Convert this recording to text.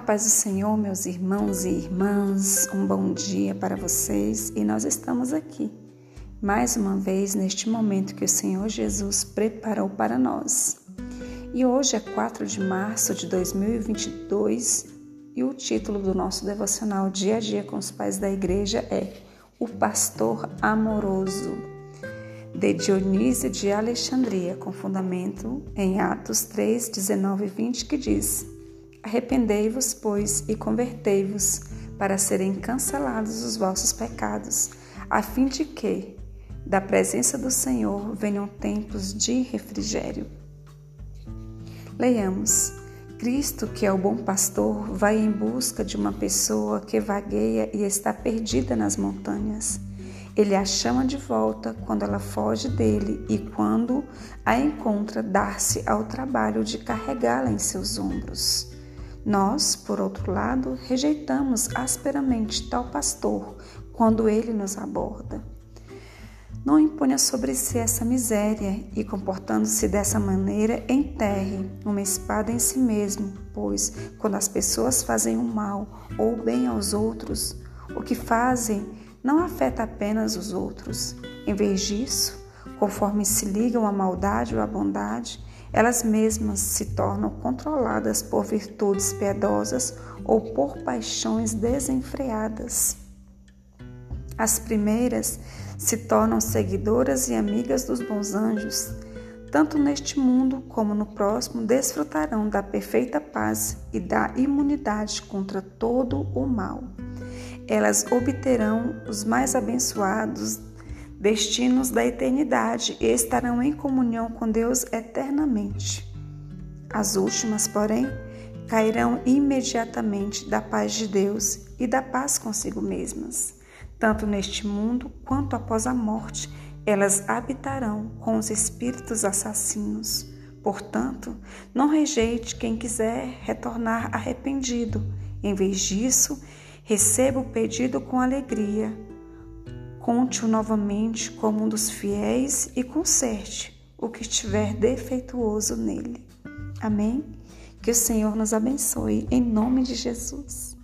paz do Senhor, meus irmãos e irmãs, um bom dia para vocês e nós estamos aqui, mais uma vez neste momento que o Senhor Jesus preparou para nós. E hoje é 4 de março de 2022 e o título do nosso devocional Dia a Dia com os Pais da Igreja é O Pastor Amoroso, de Dionísio de Alexandria, com fundamento em Atos 3, 19 e 20, que diz. Arrependei-vos, pois, e convertei-vos, para serem cancelados os vossos pecados, a fim de que, da presença do Senhor, venham tempos de refrigério. Leiamos. Cristo, que é o bom pastor, vai em busca de uma pessoa que vagueia e está perdida nas montanhas. Ele a chama de volta quando ela foge dele e quando a encontra, dar-se ao trabalho de carregá-la em seus ombros. Nós, por outro lado, rejeitamos asperamente tal pastor quando ele nos aborda. Não imponha sobre si essa miséria e, comportando-se dessa maneira, enterre uma espada em si mesmo, pois, quando as pessoas fazem o mal ou o bem aos outros, o que fazem não afeta apenas os outros. Em vez disso, conforme se ligam à maldade ou à bondade, elas mesmas se tornam controladas por virtudes piedosas ou por paixões desenfreadas. As primeiras se tornam seguidoras e amigas dos bons anjos. Tanto neste mundo como no próximo desfrutarão da perfeita paz e da imunidade contra todo o mal. Elas obterão os mais abençoados destinos da eternidade e estarão em comunhão com Deus eternamente. As últimas, porém, cairão imediatamente da paz de Deus e da paz consigo mesmas. Tanto neste mundo quanto após a morte, elas habitarão com os espíritos assassinos. Portanto, não rejeite quem quiser retornar arrependido. Em vez disso, receba o pedido com alegria conte-o novamente como um dos fiéis e conserte o que estiver defeituoso nele. Amém? Que o Senhor nos abençoe em nome de Jesus.